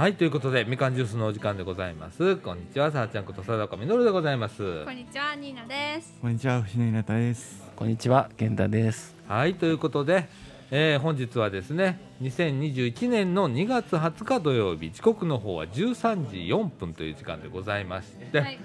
はいということでみかんジュースのお時間でございますこんにちはさあちゃんこと貞岡みのるでございますこんにちは、ニーナです。こんにちは、藤野稲田です。こんにちは、健太です。はいということで、えー本日はですね2021年の2月20日土曜日時刻の方は13時4分という時間でございましてはい、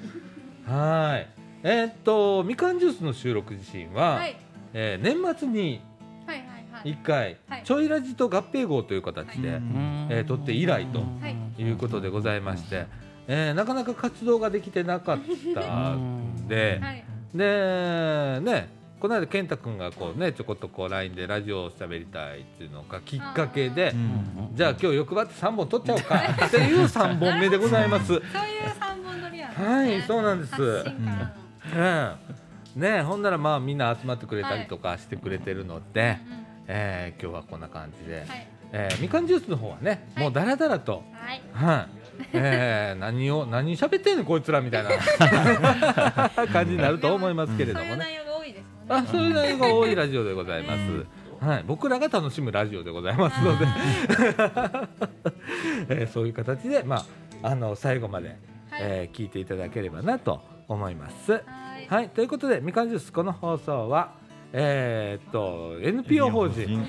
はいえーっとみかんジュースの収録自身は、はい、えー年末にはい、はい、はい。1回、はいちょいラジと合併号という形で、はいえー撮って以来とはい。いうことでございまして、えーなかなか活動ができてなかったんで、はい、でねこの間健太君がこうねちょこっとこう LINE でラジオを喋りたいっていうのがきっかけでうん。じゃあ今日欲張って3本撮っちゃおうかっていう3本目でございます。そういう三本撮りやね。はいそうなんです。うん。ねほんならまあみんな集まってくれたりとかしてくれてるので、の。うん。えー今日はこんな感じで、はい、えーみかんジュースの方はね、はい。もうだらだらと、はい、はい。えー 何を何喋ってんねんこいつらみたいな。感じになると思いますけれどもね。そういう内容が多いですね。あそういう内容が多いラジオでございます。はい、僕らが楽しむラジオでございますので、えーそういう形で、まあ、あの最後まで、はい。えー聞いていただければなと思います。はい、はい、ということで、みかんジュースこの放送は、えーっと NPO 法人。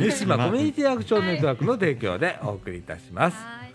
三島コミュニティアクションネットワークの提供でお送りいたします。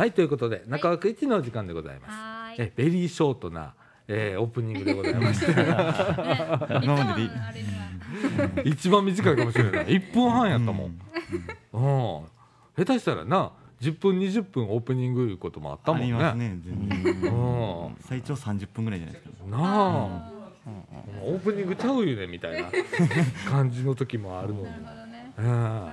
はい。はい、ということで中枠一のお時間でございます。はい。えベリーショートな、えーオープニングでございまして。ね今。一番短いかもしれない。1分半やったもん、うん下手したらな10分20分オープニングいうこともあったもんね。ありますね、最長30分ぐらいじゃないですか。なあ。オープニングちゃうよねみたいな感じの時もあるのに。なるほどね。うん。は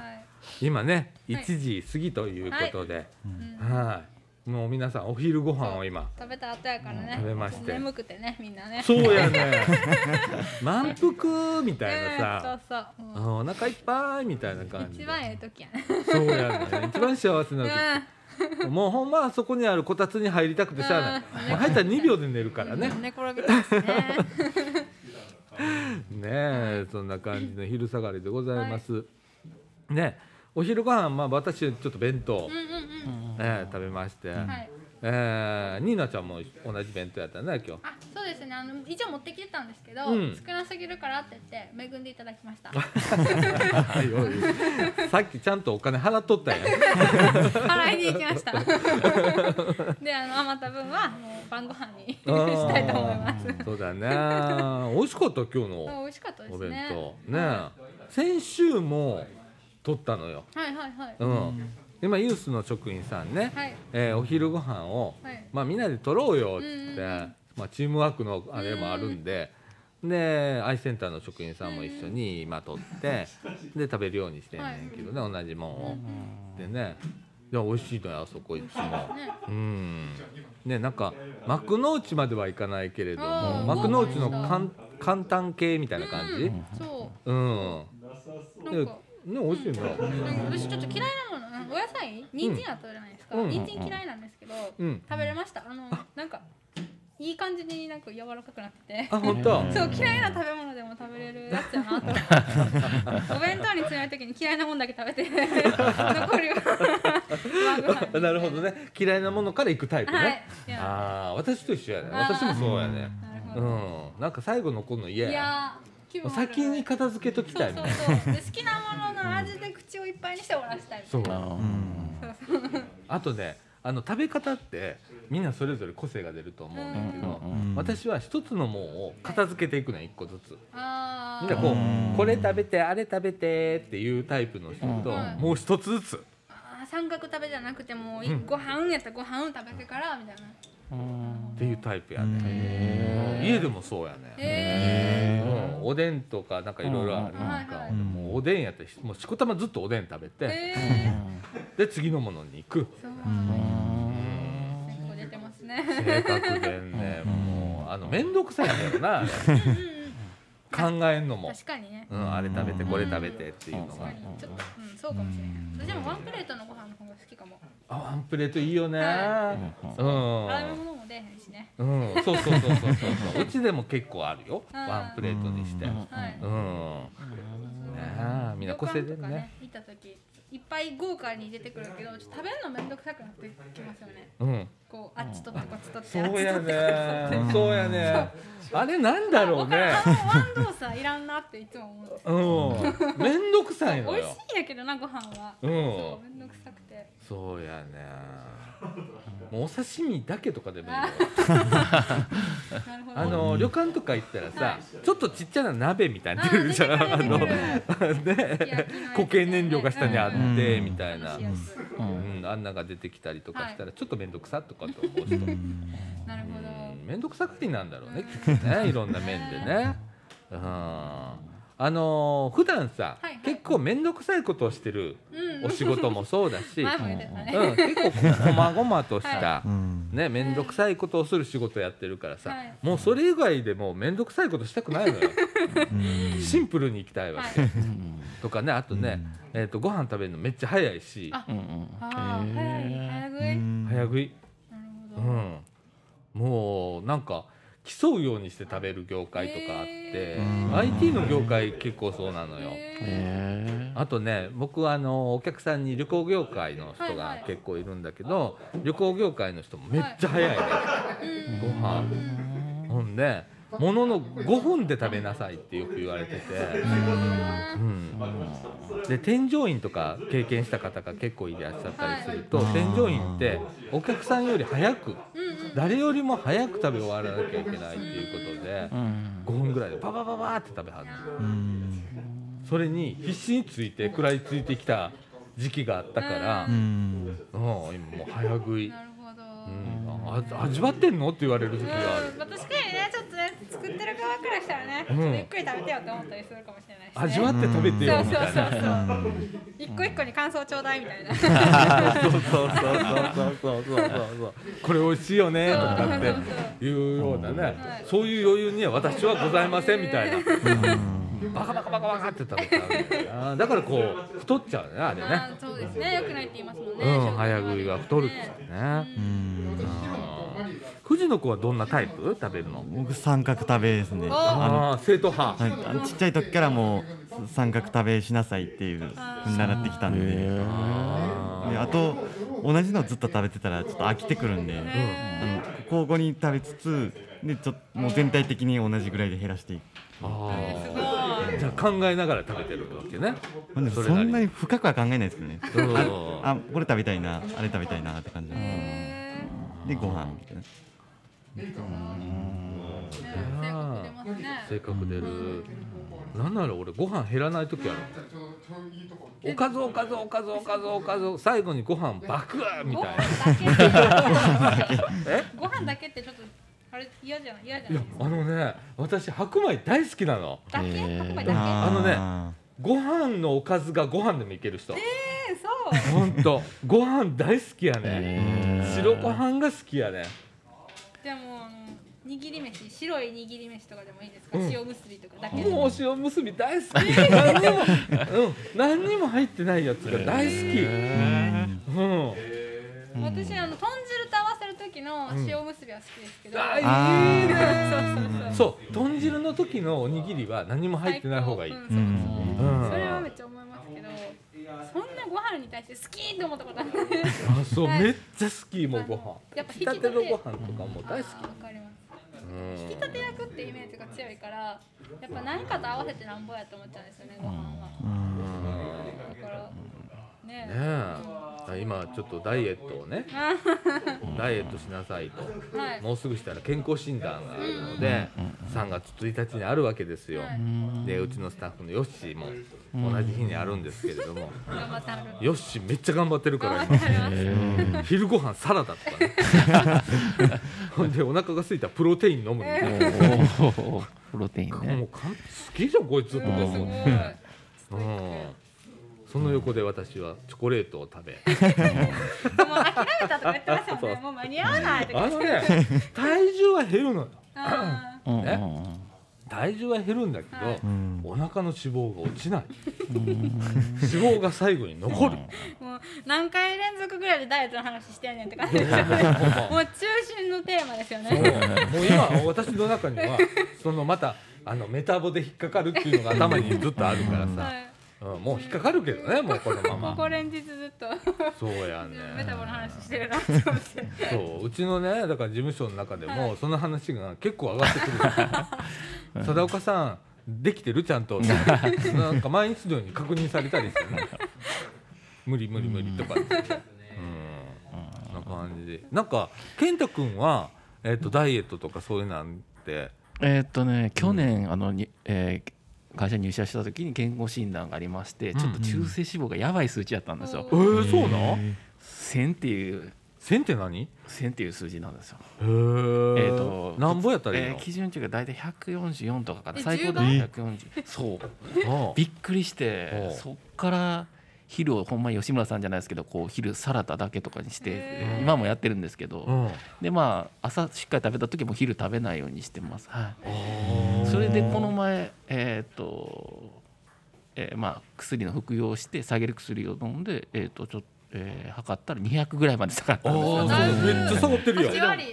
い。今ねはい。1時過ぎということで、うんはい。もう皆さんお昼ご飯を今。食べた後やからね。食べまして。眠くてね、みんなね。そうやね 満腹みたいなうんさ、そうそう。うん。あお腹いっぱいみたいな感じで。一番ええ時やね。そうやね一番幸せな時。もうほんまはそこにあるこたつに入りたくてしゃあない、うん。もう入ったら2秒で寝るからね、うん寝転びたいですね。ねえそんな感じの昼下がりでございます、ねお昼ご飯まあ私ちょっと弁当、うんうんうん。ええ食べまして、はい。えー、ニーナちゃんも同じ弁当やったね今日あ、そうですね。あの一応持ってきてたんですけど、うん少なすぎるからって言って恵んでいただきました。はいおい さっきちゃんとお金払っとったやん払いに行きました。で、あの余った分はもう晩ご飯にしたいと思います。そうだね美味しかった今日の美味しかったでお弁すね。当ね先週も取ったのよ。はいはいはい。うん、今ユースの職員さんね、はい。えーお昼ご飯を、はい。まあみんなで取ろうよっつって、うんうんうん。まあチームワークのあれもあるんで、でアイセンターの職員さんも一緒に今取って、で食べるようにしてんねんけどね、同じもんを、でねいや美味しいのよあそこいつも。ね。うん。ねなんか幕の内まではいかないけれどもあー幕の内の簡簡単系みたいな感じ？うんそう。ん、う。なでんか。ね美味しいん。だな私ちょっと嫌いなもの、うんお野菜、人参は食べれないですか。うん。人参嫌いなんですけど、うん。食べれました？あのなんかいい感じになんか柔らかくなってて。あ本当？そう嫌いな食べ物でも食べれるやつやなと お弁当に詰めるときに嫌いなもんだけ食べて。残りは。晩ご飯にな。るほどね。嫌いなものから行くタイプね、ああ私と一緒やね。私もそうやね。うど、ん。なんか最後残るの嫌いややー気分悪い。先に片付けときたいうみたいな。好きなものの味で口をいっぱいにして終わらしたいそう。うん。あとねあの食べ方ってみんなそれぞれ個性が出ると思うんだけど、うん。私は一つのもんを片付けていくの一個ずつ。あみんなこうこれ食べてあれ食べてっていうタイプの人と、うん。もう一つずつ。三角食べじゃなくてもういうん。ご飯やったらご飯を食べてからみたいな。っていうタイプやね、へ家でもそうやね、おでんとかなんかいろいろある。うんなんか、もうおでんやったらもうしこたまずっとおでん食べえて、へで次のものに行く。ーそううん。結構出てますね。性格でねもうあの面倒くさいんだよな 考えんのも、確かにね。うん、あれ食べてこれ食べてっていうの確がちょっとうんそうかもしれない。私でもワンプレートのご飯の方が好きかも。あワンプレートいいよね、はうん。洗い物も出へんしね。うん、そうそうそうそうそうそう。うちでも結構あるよ。うん。ワンプレートにして。ううん。ん。はいねえみんな個性出る旅館とかね行った時いっぱい豪華に出てくるけどちょっと食べるのめんどくさくなってきますよね。うん。こうあっち取ってこっち取ってそうやね。そうやね。あれなんだろうね。あのワン動作いらんなっていつも思う。ん。ですようん面倒くさいの美味しよいんやけどなご飯は。うん。そうめんどくさくてそうやねもうお刺身だけとかでもいいよ あの旅館とか行ったらさはちょっとちっちゃな鍋みたいなの出るじゃん。あのる出て ね。固形燃料が下にあってうんみたいな。うん、あんなが出てきたりとかしたらちょっと面倒くさとかと思う人、面倒くさがりなんだろうねきっとね。いろんな面でね。うんあのー普段さ、はいはい。結構面倒くさいことをしてるうん。お仕事もそうだし、前も言ってたね。うん、結構こまごまとした、うん。ね面倒くさいことをする仕事やってるからさ、はい。もうそれ以外でもう面倒くさいことしたくないのよ。うん。シンプルに行きたいわけ、はい。とかねあとね、えー、とご飯食べるのめっちゃ早いし。早食い。うん。早食い。なるうほど。ん、もうなんか競うようにして食べる業界とかあって、IT の業界結構そうなのよ。あとね僕はあのお客さんに旅行業界の人がはいはい。結構いるんだけど、旅行業界の人もめっちゃ早いね、ーうん。ご飯。ほんでものの5分で食べなさいってよく言われてて、うん、で添乗員とか経験した方が結構いらっしゃったりすると、はい。添乗員ってお客さんより早く誰よりも早く食べ終わらなきゃいけないっていうことでうん。5分ぐらいでババババーって食べはるうん。それに必死について食らいついてきた時期があったからう、ん。うん、今もう早食い、なるほど。うん、あ味わってんの？って言われる時がある、まあ、確かにねちょっとね作ってる側からしたらね、ちょっとゆっくり食べてよって思ったりするかもしれないし、ね、味わって食べてよみたいな、そうそうそうそう。一個一個に感想ちょうだいみたいな。そうそうそうそうそうそう。そうこれ美味しいよねとかっていうようなね。そういう余裕には私はございませんみたいな。バカバカバカバカって食べちゃうんだからこう太っちゃうねあれね。そうですね。良くないって言いますもんね、うん早食いは太るっつってね。うん。藤野子はどんなタイプ？食べるの。僕三角食べですね。おああ正統派。ちっちゃい時からもう三角食べしなさいっていうふうに習ってきたんで。でああと同じのずっと食べてたらちょっと飽きてくるんで、交互に食べつつでちょっともう全体的に同じぐらいで減らしていくあー。じゃあ考えながら食べてるわけね。まあでもそんなに深くは考えないですけどね。うん。ああこれ食べたいなあれ食べたいなって感じ。でご飯みたいな。ー性格出ますね性格出る。なんなら俺ご飯減らない時ある。おかずおかずおかずおかずおかず最後にご飯バクーみごたいな ご飯だけってちょっとあれ嫌じゃない？嫌じゃないですか？あのね私白米大好きなの。だけ？白米だけ？あのねあご飯のおかずがご飯でもいける人。えー、そう。ほんと。ご飯大好きやね。へー。白ご飯が好きやね。じゃあもうあの握り飯。白い握り飯とかでもいいですか、うん。塩むすびとかだけでも。うお塩むすび大好き。何にも、うん、何にも入ってないやつが大好き、ー。うん。私あの豚汁と合時の塩むすびは好きですけど、あいいあねそうそうそう。そう豚汁の時のおにぎりは何も入ってない方がいい、うんうん。それはめっちゃ思いますけどそんなご飯に対して好きって思ったことない。あそう、はいめっちゃ好きもうご飯。やっぱ引き立てのご飯とかも大好き。わかります。うん。引き立て焼くってイメージが強いからやっぱ何かと合わせてなんぼやと思っちゃうんですよねご飯は。うん。だからねえ。今ちょっとダイエットをね。ダイエットしなさいと。はい。もうすぐしたら健康診断があるので3月1日にあるわけですよ。はい。でうちのスタッフのヨッシーも同じ日にあるんですけれども。頑張ってはる。ヨッシーめっちゃ頑張ってるから。今 昼ご飯サラダとかね。ほんでお腹が空いたらプロテイン飲むみたいなプロテインもねう完璧じゃんこいつとか思ってうんその横で私はチョコレートを食べ。もう諦めたとか言ってましたもんね。もう間に合わないとか。あのね体重は減るのよ。ね？体重は減るんだけど、お腹の脂肪が落ちない。脂肪が最後に残る、ーもう何回連続ぐらいでダイエットの話してんねんって感じですよね。もう中心のテーマですよね。もう今私の中にはそのまたあのメタボで引っかかるっていうのが頭にずっとあるからさ、はいうん、もう引っかかるけどねもうこのまこま。こ連日ずっと。そうやね。メタボの話してるなって思って。そううちのねだから事務所の中でもその話が結構上がってくる。貞岡さんできてるちゃんと。なんか毎日のように確認されたりしてね無理無理無理とか。ってうん。な感じで。なんか健太君は、えっとダイエットとかそういうなんて。えーっとね去年あのに、えー会社に入社した時に健康診断がありましてちょっと中性脂肪がやばい数値だったんですよ。えー、そうなん1000っていう。線って何？1000っていう数字なんですよ。へええーとなんぼやったらいいの？えー、基準値が大体144とかかな。え最高で10 140そう。びっくりしてそっから昼をほんまに吉村さんじゃないですけどこう昼サラダだけとかにして今もやってるんですけどうん。でまあ朝しっかり食べた時も昼食べないようにしてます。はい。それでこの前えっ、とえーまあ薬の服用して下げる薬を飲んでえっ、とちょっとえー測ったら200ぐらいまで下がったんですめっちゃ下がってるよ8割。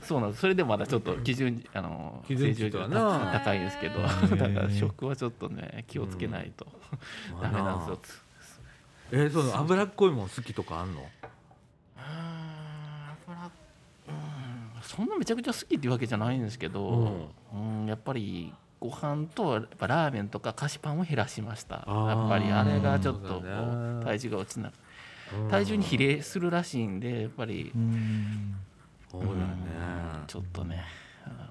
そうなんです。それでもまだちょっと基準あの基準値とは高いですけど。うんだから食はちょっとね気をつけないと。ダメなんですよえー、そう脂っこいもん好きとかあんの？そんなめちゃくちゃ好きっていうわけじゃないんですけど、うん、やっぱりご飯とやっぱラーメンとか菓子パンを減らしました。やっぱりあれがちょっと体重が落ちない体重に比例するらしいんでやっぱりうん。そうだよね。ちょっとね。うん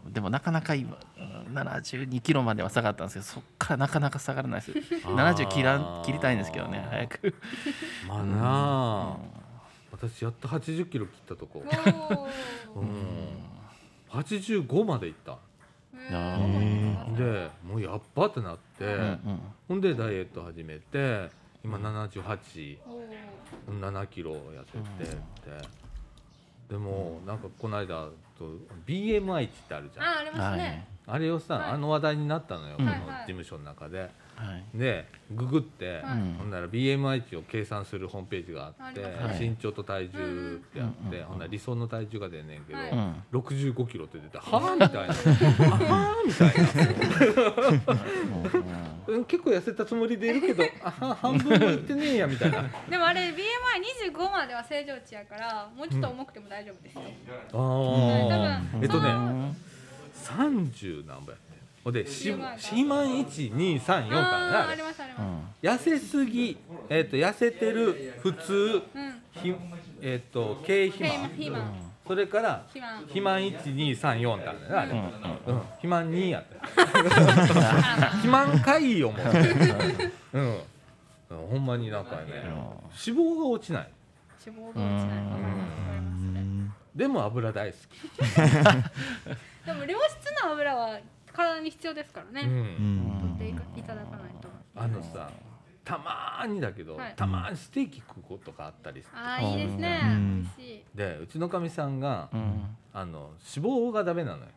でもなかなか今うん72キロまでは下がったんですけどそっからなかなか下がらないです。70切ら切りたいんですけどね早く。まあなあ。私やっと80キロ切ったとこ。うん。85までいった。でもうやっぱってなって、うんうん。ほんでダイエット始めて今787おー。キロ痩せてって、でもなんかこの間と BMI 値ってあるじゃん。あありますねあれをさ、はい。あの話題になったのよ、うんこのはい。はい事務所の中で。はい。でググって、はい。うんほんなら BMI 値を計算するホームページがあって、あります。身長と体重ってあって、うんほんなら理想の体重が出んねんけど、はい。うん65キロって出て「はあ?」みたいな「はあ?」みたいな。うん結構痩せたつもりでいるけど あは半分もいってねえやみたいな。あでもあれ BMI25 までは正常値やからもうちょっと重くても大丈夫ですよ、あ多分えっとね30何ぼやってほんで肥満1234かあな。あれ痩せすぎ、えっと痩せてる普通うん。ひえっと軽肥満。肥満それから肥満。肥満1234ってあるんだよねあれ、うん肥満2やって。あ 肥満回をもう。ん。うん。ほんまになんかね脂肪が落ちない。脂肪が落ちない。でも油大好 でも良質な油は体に必要ですからき、うね、ん、取っていただかないと。あのさたまーにだけど、はい。たまーにステーキ食うことがあったりしてああいいですね、うん。美味しい。でうちのかみさんが、うん。あの脂肪がダメなのよ。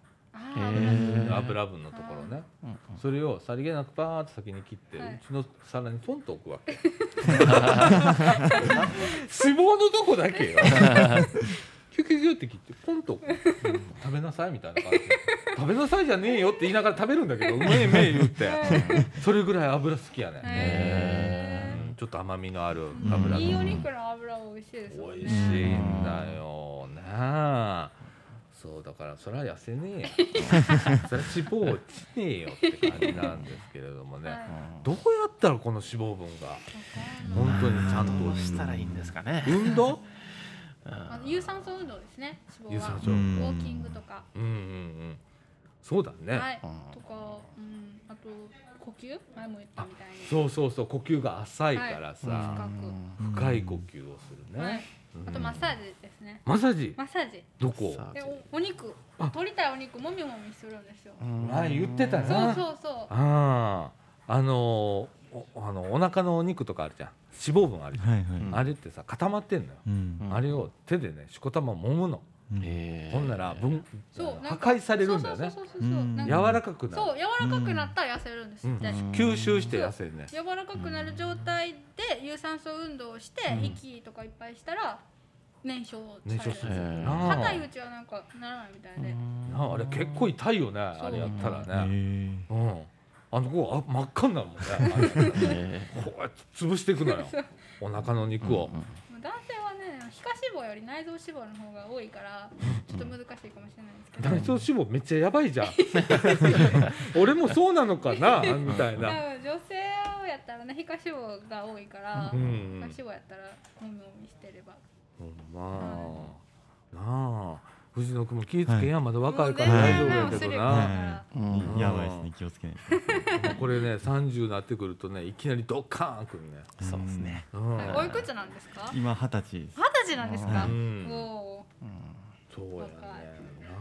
油分のところね。うん。それをさりげなくパーッと先に切って、はい。うちの皿にポンと置くわけ。脂肪のとこだけよ キュキュキュって切ってポンとうん食べなさいみたいな感じ。で 食べなさいじゃねえよって言いながら食べるんだけどうめえうめえ言って。それぐらい油好きやね、へうん。ちょっと甘みのある油ーいいおが肉の油は美味しいですよね。美味しいんだよねそうだからそれは痩せねえよ。それは脂肪落ちねえよって感じなんですけれどもね、はい。どうやったらこの脂肪分が。本当にちゃんと。どうしたらいいんですかね。運動？あの有酸素運動ですね。脂肪は。有酸素。ウうんォーキングとか。うん。うんうんそうだね、はい。うんとかうん。あと呼吸前も言ったみたいに。そうそうそう。呼吸が浅いからさ、深く。深い呼吸をするね、はい。うん。あとマッサージですね。マッサージ？マッサージ。どこ？でおお肉。あ。取りたいお肉もみもみするんですよ。うん。前言ってたな。そうそうそう。あああのおあのお腹のお肉とかあるじゃん。脂肪分あるじゃん、はいはい、うん。あれってさ固まってんのよ、うん。うん。あれを手でねしこたま揉むの、ほんなら分そう破なんか壊されるんだよね。柔からかくなる。そう柔らかくなったら痩せるんです吸収して痩せるね。柔らかくなる状態で有酸素運動をして、うん。息とかいっぱいしたら燃焼される燃焼す硬いうちはなんかならないみたいで、なああれ結構痛いよね。あれやったらへねえうんあの子あ真っ赤になるもんね。こうやって潰していくのよ。お腹の肉を、男性はね皮下脂肪より内臓脂肪の方が多いからちょっと難しいかもしれないですけど、内臓脂肪めっちゃやばいじゃん。俺もそうなのかなみたいな。女性やったらね皮下脂肪が多いから、うん皮下脂肪やったらもみもみしてれば。ほんま。あなあ藤野君も気ぃつけや、まだ若いから。大丈夫やけどな、はうん。やばいですね気をつけないと。これね30になってくるとねいきなりドッカーンくるね、そうですね。うん。はいおいくつなんですか？今二十歳二十歳なんですか、うん。おそうやね。若い。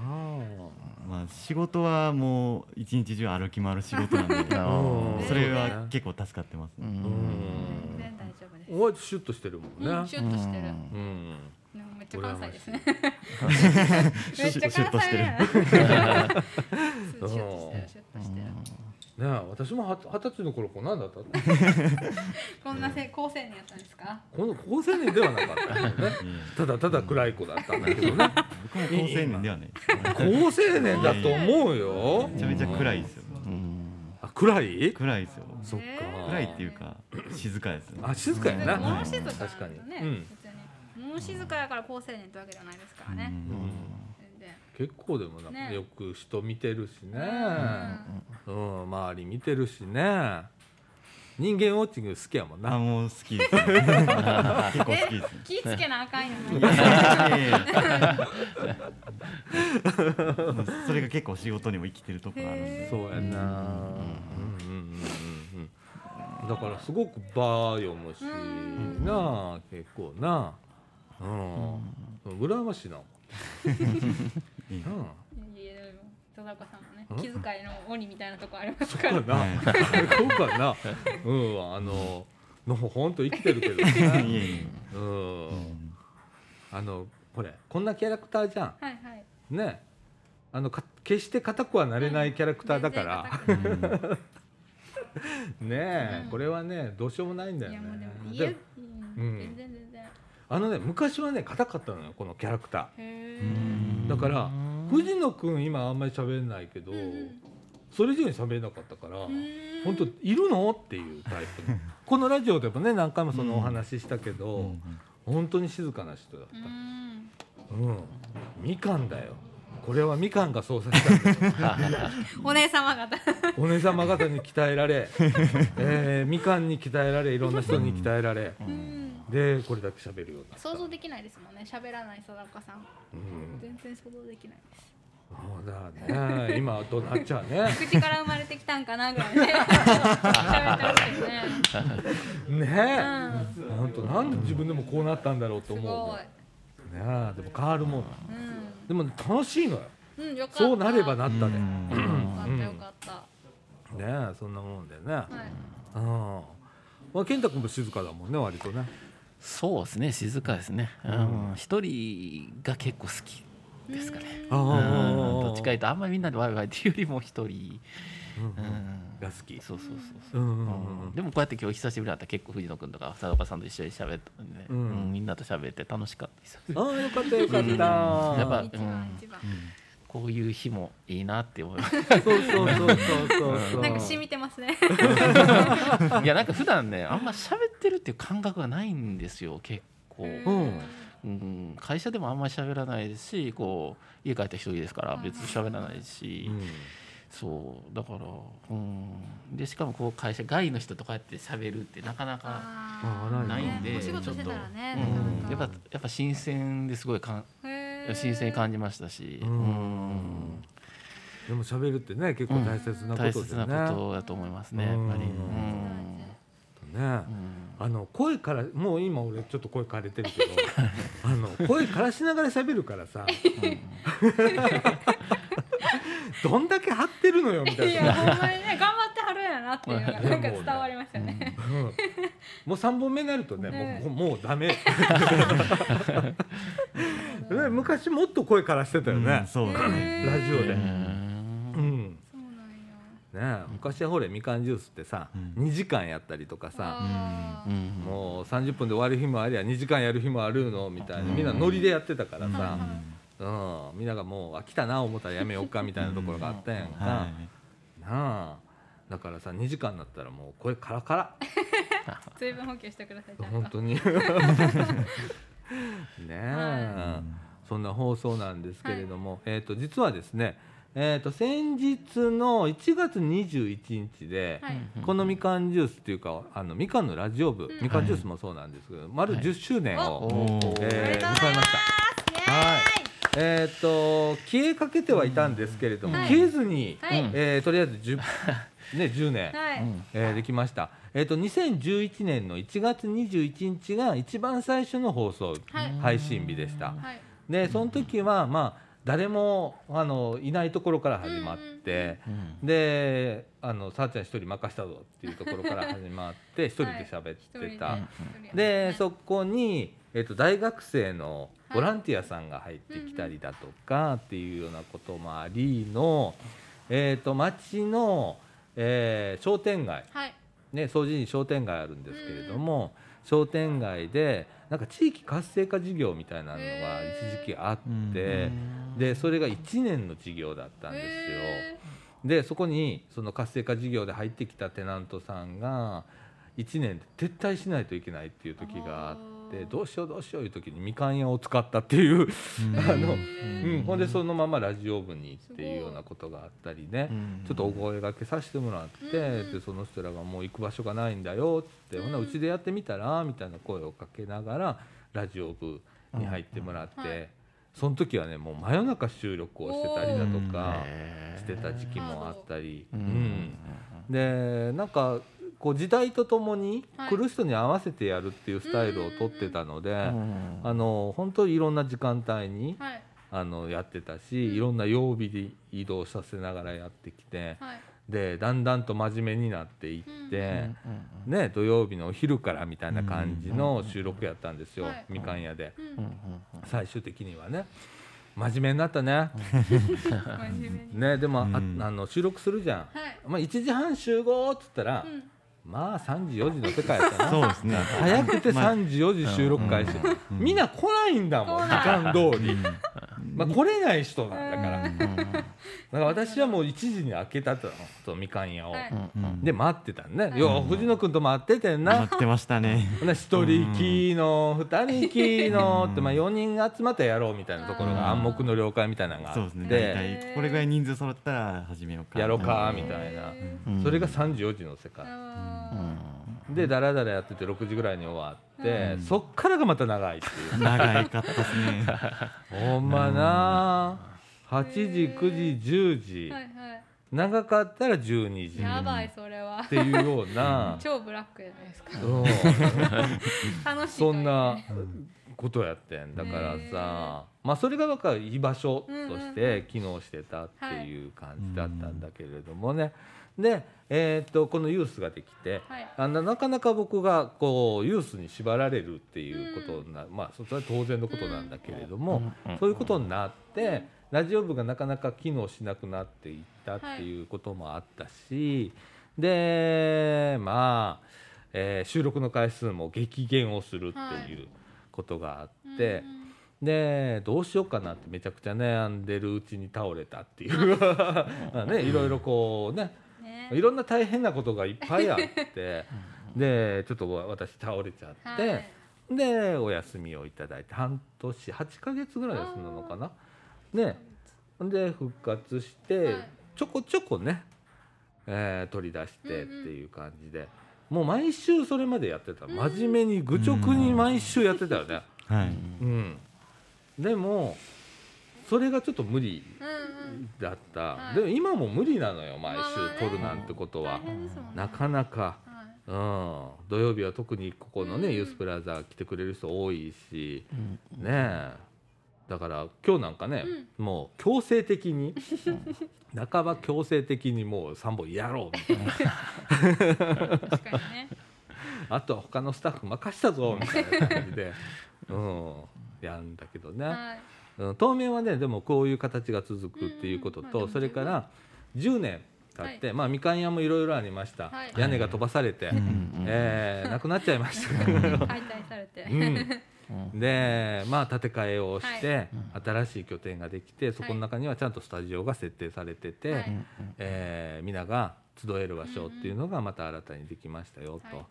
なまあ仕事はもう一日中歩き回る仕事なんで。それは結構助かってますね、うんー全然大丈夫です。お前シュッとしてるもんね。うん、シュッとしてる、うんっちゃ関西ですね。シ めっちゃ関西。弁シュッとしてる。シュッとしてるねえ私もは二十歳の頃こんなんだった こんなせ高青年やったんですか？この高青年ではなかったただただ暗い子だったんだけどね。え僕も高青年ではない高青年だと思うよ。めちゃめちゃ暗いですよ。うん。あ暗い？暗いですよ。そっか。暗いっていうか静かですね。あ静かやな。確かにね、うん。別に物静かやから高青年ってわけじゃないですからね、うん。結構でもなんかね。よく人見てるしね。ううん。周り見てるしね。人間ウォッチング好きやもんな。あもう好きです 結構好きです。ね気ぃつけなあかんよそれが結構仕事にも生きてるところあるんで。そうやな。うん。うん。うん。うん。うん。だからすごく場読むしうん。なあ結構なうん。羨ましいな。うん。いいいやいやでも戸坂さんもねん。気遣いの鬼みたいなとこありますそうからかなそうかな。うんあののほほんと生きてるけど うんうん。あのこれこんなキャラクターじゃはいはい。んね。あのか決して硬くはなれないキャラクターだから、ねえ、うん。これはねどうしようもないんだよね。いやもうでもで家うん。全然あのね昔はね硬かったのよこのキャラクター。だから藤野くん今あんまり喋んないけど、うんうん。それ以上に喋れなかったから、え本当いるの？っていうタイプの。このラジオでもね何回もそのお話ししたけど、うん本当に静かな人だっうん。た、うん、みかんだよ。これはみかんが操作したんだよ。お姉様方。お姉様方に鍛えられ、えーみかんに鍛えられいろんな人に鍛えられ、うんでこれだけ喋るようにな想像できないですもんね。喋らない貞岡さん。うん。全然想像できないです。そうだね。今となっちゃうね。口から生まれてきたんかなぐらいね。ね。ねえ、本当なんで自分でもこうなったんだろうとす思うねえでも変わるもん。うでも楽しいのよ。んうんよそうなればなったで、ねうん。よかったよかった。えそんなもんでね、はい。うん。まあ健太君も静かだもんね割とねそうですね静かですね。ん。うん。一人が結構好きですかね。あうん。ーどっちかいうとあんまりみんなでワイワイっていうよりも一人。うんうん。が好き。そうそうそうでもこうやって今日久しぶりだったら結構藤野君とか佐岡さんと一緒に喋ったんでね、うん。うんみんなと喋って楽しかったです。ああよかったよかった、うん。やっぱ一番一番こういう日もいいなって思います。そうそうそうそうそうなんか染みてますね。いやなんか普段ねあんま喋ってるっていう感覚がないんですよ結構、うん。うん、会社でもあんまり喋らないですしこう家帰ったら一人ですから別に喋らないし、うん。そう。だから、うん、でしかもこう会社外の人とかやって喋るってなかなか、ああないんでねお仕事してたらねうん、やなかなか。っぱやっぱ新鮮ですごいかん新鮮に感じましたし、うん。うん。でも喋るってね結構大切なことで大切なね。ことだと思いますねやっぱり。ね。うん。あの声からもう今俺ちょっと声枯れてるけど あの声からしながら喋るからさ。どんだけ張ってるのよみたいいなやほんまにね頑張ってはるんやなっていうのがなんか伝わりましたね。うん。もう3本目になるとねねもうもうもうダメ。ね昔もっと声からしてたようんね、そうですねラジオで、ううん。ね、昔はほれみかんジュースってさ、うん。2時間やったりとかさ、うん。もう30分で終わる日もありゃ2時間やる日もあるのみたいな。うんみんなノリでやってたからうん。さ、うん。みんながもう飽きたな思ったらやめようかみたいなところがあったやんか、はなあだからさ2時間になったらもう声カラカラ。水分補給してください。本当に。ねえ、はそんな放送なんですけれども、えー、と実はですね、えー、と先日の1月21日で、はい。このみかんジュースっていうかあのみかんのラジオ部、ん。みかんジュースもそうなんですけど、丸10周年を。はいえっ、と消えかけてはいたんですけれども、はい消えずに、はいえーとりあえず 10, ね10年、はい。えーできました。えっ、と2011年の1月21日が一番最初の放送、はい配信日でした。はい。でその時はまあ誰もあのいないところから始まって、うんであのさあちゃん一人任したぞっていうところから始まって 一人で喋ってた。はいでそこに、えっと大学生のボランティアさんが入ってきたりだとかっていうようなこともありの、えっと町の、えー商店街、はい。ね、掃除に商店街あるんですけれども、商店街でなんか地域活性化事業みたいなのが一時期あって、でそれが1年の事業だったんですよ。へでそこにその活性化事業で入ってきたテナントさんが1年で撤退しないといけないっていう時があってあーどうしようどうしよういう時にみかん屋を使ったっていう、うん。あの、ーうん、ほんでそのままラジオ部にっていうようなことがあったりね、うん。ちょっとお声がけさせてもらって、うん。でその人らがもう行く場所がないんだよって、ほんならうちでやってみたらみたいな声をかけながらラジオ部に入ってもらって、その時はねもう真夜中収録をしてたりだとか。してた時期もあったり、ううんん。でなんかこう時代とともにはい来る人に合わせてやるっていうスタイルをとってたので、うんあの本当にいろんな時間帯にはい。あのやってたし、いろんな曜日で移動させながらやってきてはい。でだんだんと真面目になっていって、うんね、土曜日のお昼からみたいな感じの収録やったんですよ、はいみかん屋で、最終的にはね真面目になったね。真面目に。ねでも、うんああの収録するじゃん。はい。まあ、1時半集合っつったら、うんまあ3時4時の世界やったな。そうですね。早くてまあ3時4時収録開始、うん。みんな来ないんだもん時間通り、うん。まあ、来れない人なんだから、うんだから私はもう1時に開けたとみかん屋を、はい。うんで待ってたんね、はい。よう藤野君と待っててんな、待ってましたね。ほな1人きーの2人きーのって、まあ、4人集まってやろうみたいなところが暗黙の了解みたいなのがあそうですね。大って体これぐらい人数揃ったら始めようか。やろうかうんみたいな、うん。それが3時4時の世界。あでだらだらやってて6時ぐらいに終わって、うん。そっからがまた長いっていう。長いかったですね。ほんまな8時9時10時、ーはいは長かったら12時い。やばいそれはっ。ていうような、超ブラックじゃないですか。うん 楽しい。そんな。ことやってんだからへさまあそれがなんか居場所として機能してたっていう感じだったんだけれどもね、で、えーっとこのユースができて、はいあのなかなか僕がこうユースに縛られるっていうことにな、まあそれは当然のことなんだけれども、うんそういうことになって、ラジオ部がなかなか機能しなくなっていったっていうこともあったし、でまあ、えー収録の回数も激減をするっていうことがあって。うんでどうしようかなってめちゃくちゃ悩んでるうちに倒れたっていう。まあねいろいろこうねね。いろんな大変なことがいっぱいあってでちょっと私倒れちゃって、はい。でお休みをいただいて半年8ヶ月ぐらい休んだのかなね。で復活して、はい。ちょこちょこね、えー取り出してっていう感じで、もう毎週それまでやってた。真面目に愚直に毎週やってたよね。はい。うん、でもそれがちょっと無理うんうん。だった、はい。でも今も無理なのよ毎週取るなんてことは。なかなか、はい。うん、土曜日は特にここのね、うんユースプラザ来てくれる人多いし、うん。ねえだから今日なんかね、もう強制的に 半ば強制的にもう3本やろうみたいな。確かにね。あとは他のスタッフ任したぞみたいな感じで、うん、やるんだけどね。はい。うん。当面はねでもこういう形が続くっていうことと、うんうん。それから10年経って、まあみかん屋もいろいろありました、はい。屋根が飛ばされて、うんえーなくなっちゃいました、解体されて。うん、でまあ建て替えをして、は新しい拠点ができてそこの中にはちゃんとスタジオが設定されてて、はい。えー皆が集える場所っていうのがまた新たにできましたよと、はい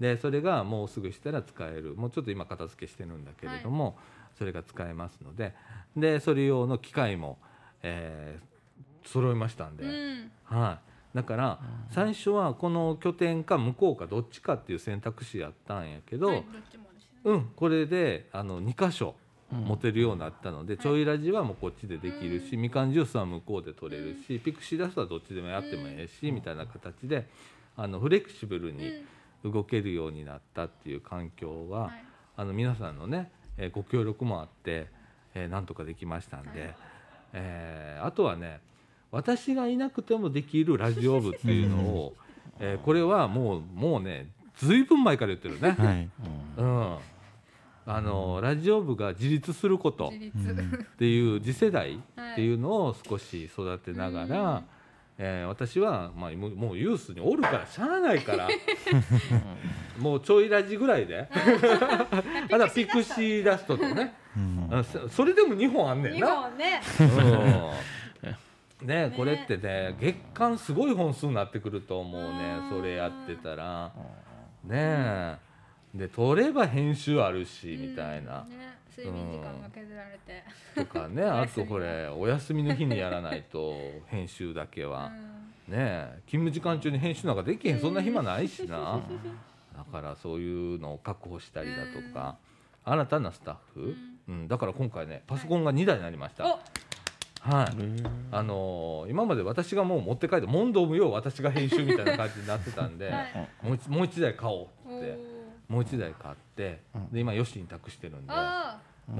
でそれがもうすぐしたら使える。もうちょっと今片付けしてるんだけれども、それが使えますので。でそれ用の機械も、えー揃いましたんで、うん。はい、だから最初はこの拠点か向こうかどっちかっていう選択肢やったんやけど、うん、これであの2箇所うん。持てるようになったので、ちょいラジはもうこっちでできるし、みかんジュースは向こうで取れるし、ピクシーダストはどっちでもやってもええし、みたいな形であのフレキシブルに動けるようになったっていう環境は、はい。あの皆さんのね、えーご協力もあって、えーなんとかできましたんで、はい。えーあとはね私がいなくてもできるラジオ部っていうのを、えーこれはもうもうねずいぶん前から言ってるね。はいうん、あのラジオ部が自立すること。っていう次世代 っていうのを少し育てながら、うん。えー私は、まあ、もうユースにおるからしゃあないから。もうちょいラジぐらいで。あだピクシーダストとね。うん。あそそれでも2本あんねん日な。本ね。うん。ねこれってね月間すごい本数になってくると思うね。うん。それやってたら。ねえで撮れば編集あるしみたいな。うんね睡眠時間が削られて。とかね あとこれお休みの日にやらないと編集だけうはん。ねえ勤務時間中に編集なんかできへんそんな暇ないしな。だからそういうのを確保したりだとか。新たなスタッフ？うん。だから今回ねパソコンが2台になりました。おはい。あのー今まで私がもう持って帰って問答無用私が編集みたいな感じになってたんで、はい。もう一もう一台買おうおって。ーもう一台買ってで今ヨッシーに託してるんで、あうん、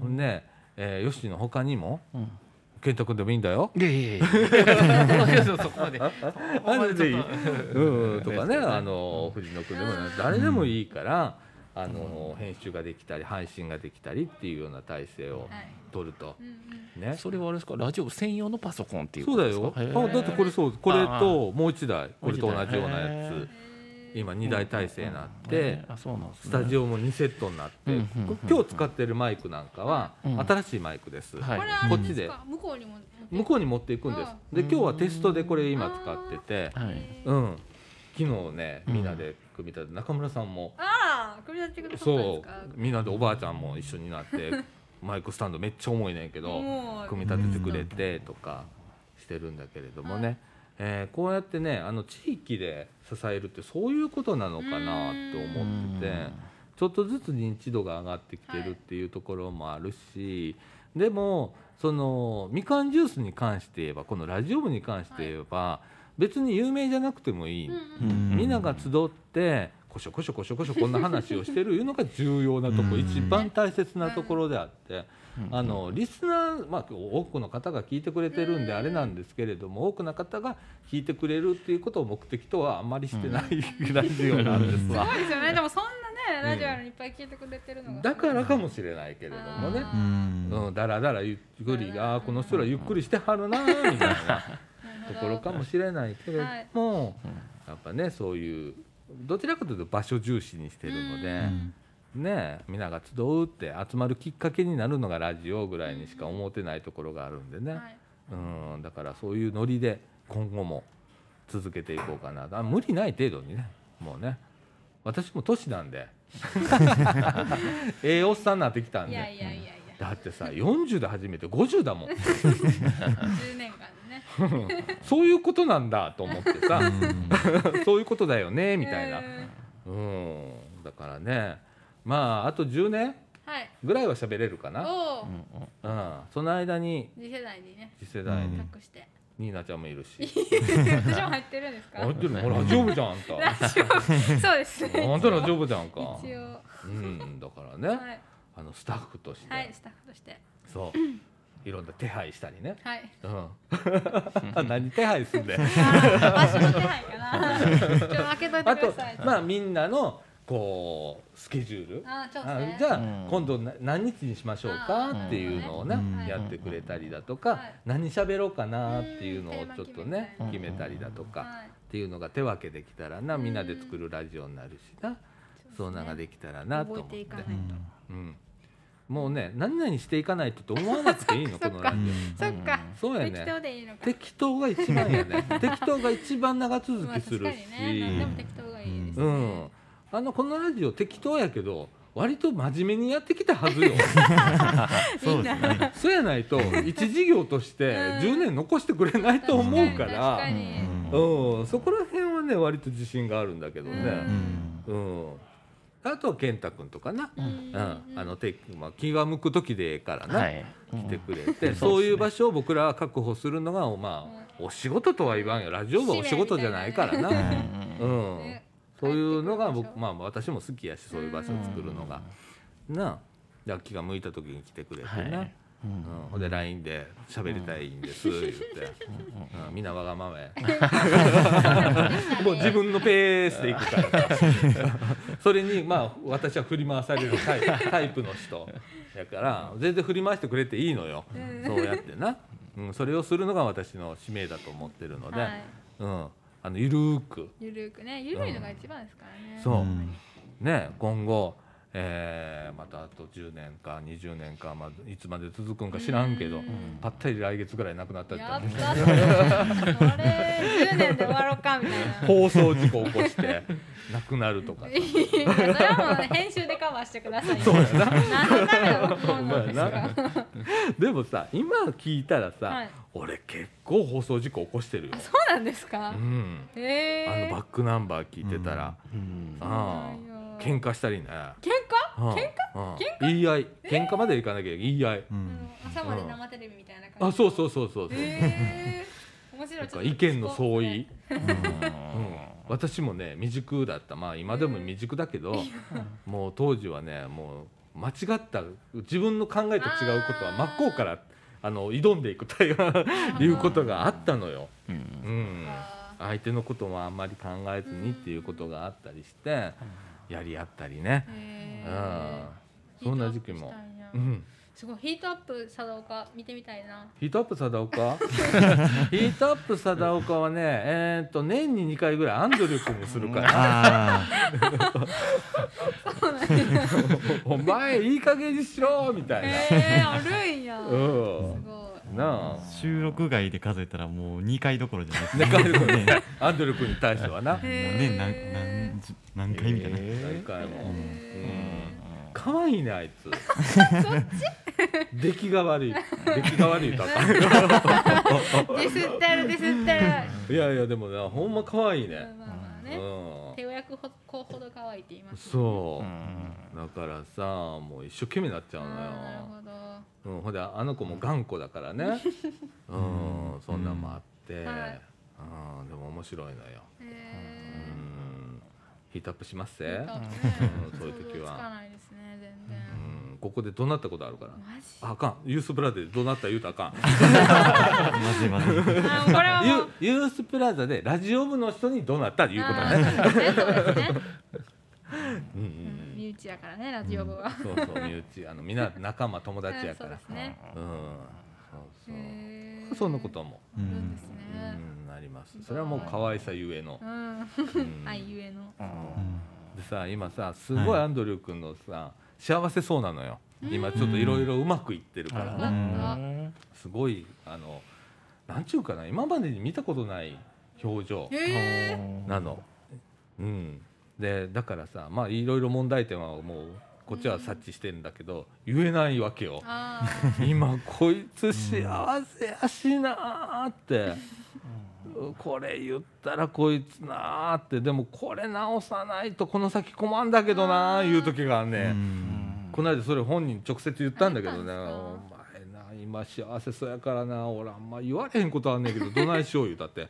ほんで、えー、ヨッシーの他にもうん。健太君でもいいんだよ。いやいやいやそこまで。あでいい、うんうん、とかね あの藤野君でも誰でもいいから、あの編集ができたり配信ができたりっていうような体制を取ると。うんうん。ね。それはあれですか？ラジオ専用のパソコンっていうそうだよ。ことですかあだってこれそうこれあともう一台。これと同じようなやつ今2台体制になってスタジオも2セットになって今日使ってるマイクなんかはうん新しいマイクです。はい。こっちで。向こうにも向こうに持っていくんです。で今日はテストでこれ今使ってて、はい。うん。昨日ねうん。みんなで組み立てて中村さんも。ああ組み立ててくださったんでそうみんなでおばあちゃんも一緒になって マイクスタンドめっちゃ重いねんけど組み立ててくれてとかしてるんだけれどもね、えーこうやってねあの地域で支えるってそういうことなのかなって思っててうん。ちょっとずつ認知度が上がってきてるっていうところもあるし、でもそのみかんジュースに関して言えばこのラジオ部に関して言えば、別に有名じゃなくてもいい、みんなが集ってこしょこしょこしょこしょこんな話をしてるいうのが重要なとこ、うん。一番大切なところであって、あのリスナー、まあ、多くの方が聞いてくれてるんであれなんですけれども、多くの方が聞いてくれるっていうことを目的とはあんまりしてない、ラジオなんですわ。すごいですよね。でもそんなねラジオあるのいっぱい聞いてくれてるのが。だからかもしれないけれどもね。あうん。うん、だらだらゆっくりあーこの人らゆっくりしてはるなーみたいなところかもしれないけれども、やっぱねそういうどちらかというと場所重視にしてるので、ねえ皆が集うって集まるきっかけになるのがラジオぐらいにしか思ってないところがあるんでね、はい。うん、だからそういうノリで今後も続けていこうかな。あ無理ない程度にねもうね。私も年なんで。ええおっさんになってきたんで。だってさ40で初めて50だもん。10年間そういうことなんだと思ってさ。うん。そういうことだよねみたいな。えうん。だからね。まああと10年ぐらいは喋れるかな、おおうん、その間に次世代にね。次世代に。うん託して。ニーナちゃんもいるし。私も入ってるんですか？入ってるのほら丈夫じゃんあんたそうです。ねあんたら丈夫じゃんか。一応。うん。だからね、はい。あのスタッフとして、はいスタッフとして。そういろんな手配したりね。はい。うん。何手配すんだよ。あ場所の手配かな。ちょっと開けといてあとください。まあみんなのこうスケジュール。あちょっとじゃあ、うん。今度な何日にしましょうかっていうのをね、うん。やってくれたりだとか、はい。何喋ろうかなっていうのをちょっとねうん決めたりだとか、はい。っていうのが手分けできたらなうん。みんなで作るラジオになるしな、そんなのができたらなと思って。覚えていかないうん、もうね何々していかないとって思わなくていいの このラジそっかそうやね。適当でいいのか。オ適当が一番やね。適当が一番長続まあきするし、確かにね。何でも適当がいいですね。うん、あのこのラジオ適当やけど割と真面目にやってきたはずよ。そうですね。そうやないと一事業として10年残してくれないと思うか確らかに。うん、そこら辺はね割と自信があるんだけどうね、ん。うんあとは健太君とかな、ううん。んあのてまあ、気が向く時でええからな、はい。来てくれて、そういう場所を僕らは確保するのが、まあ、お仕事とは言わんよ。ラジオはお仕事じゃないからな、うん。ね。そういうのが僕、まあ、私も好きやしそういう場所を作るのが、なあ。じゃあ気が向いた時に来てくれてな、はい。うんほんで LINE で喋りたいんです、言って、うん、みんなわがままや。もう自分のペースで行くから。それにまあ私は振り回されるタイプ の人やから全然振り回してくれていいのよ、そうやってな、うん、それをするのが私の使命だと思ってるので、はい。うん、あのゆるーく。ゆるくね。ゆるいのが一番ですからね。そう。うん。ね今後、えーまたあと10年か20年か、まあ、いつまで続くんか知らんけどうん。ぱったり来月ぐらいなくなったりやっねたそれ10年で終わろうかみたいな。放送事故起こしてなくなるとかさ。いやそれはもう編集でカバーしてくださいよそうやな。でもさ今聞いたらさ、はい。俺結構放送事故起こしてるよ。あ、そうなんですか？うん、へえあのバックナンバー聞いてたら、うん。ああ喧喧嘩したりね。喧嘩？うん。喧うん言い合い。喧嘩までいかなきゃ言い合い、うん。朝まで生テレビみたいな感じ。あそうそうそうそう。そう、へえ面白い。なんか意見の相違、私もね未熟だった。まあ今でも未熟だけど、もう当時はねもう間違った自分の考えと違うことは真っ向からあの挑んでいくといういうことがあったのよ。うん。うん、相手のこともあんまり考えずにっていうことがあったりしてやり合ったりね。へうん。えそんな時期も。うん。すごいヒートアップ佐田岡見てみたいな。ヒートアップ貞岡 ヒートアップ貞岡はねえーっと年に2回ぐらいアンドリュー君にするから。あ お前いい加減にしろみたいな。へえあるんや。すうごん、なああ収録外で数えたらもう2回どころじゃないですねね、アンドリュー君に対してはな。いへもうね何何何回みたいな、何回も。うんへ可愛いねあいつ。出来が悪い。出来が悪いとあかん。ディスってるディスってるいやいやでもなほんま可愛いね。まあまあうねん。手を焼くほ子ほど可愛いって言いますそうう。んだからさもう一生懸命なっちゃうのあーなるよ。ほどうん、ほんであの子も頑固だからね。うん、そんなんもあって。はい。うん、でも面白いのよ。へうえん。ヒートアップしますせ。ね。うんそういう時は。うん、ここで怒鳴ったことあるから。マジ。ああかん。ユースプラザで怒鳴ったら言うたらあかん。まずいまずいあこれはもう。ユユースプラザでラジオ部の人に怒鳴ったら言うことね。ね。うん身内やからねラジオ部は。そうそう身内。あのみんな仲間友達やから。そうですね。うん。そうそう。そんなことも、あるんうんですね。うん、なります。それはもう可愛さゆえの。う、ん。うん。愛ゆえの。でさ今さすごいはいアンドリュー君のさ幸せそうなのよ。今ちょっといろいろうまくいってるから。よねすごいあのなんちゅうかな今までに見たことない表情なの。うん、でだからさまあいろいろ問題点はもうこっちは察知してんだけど、言えないわけよ。あ 今こいつ幸せやしなーって、これ言ったらこいつなーって。でもこれ直さないとこの先困んだけどなーいう時がね、うん。この間それ本人直接言ったんだけどね「あ言ったんお前な今幸せそうやからな。俺あん。ま言われへんことあんねんけどどないしよう言うたって。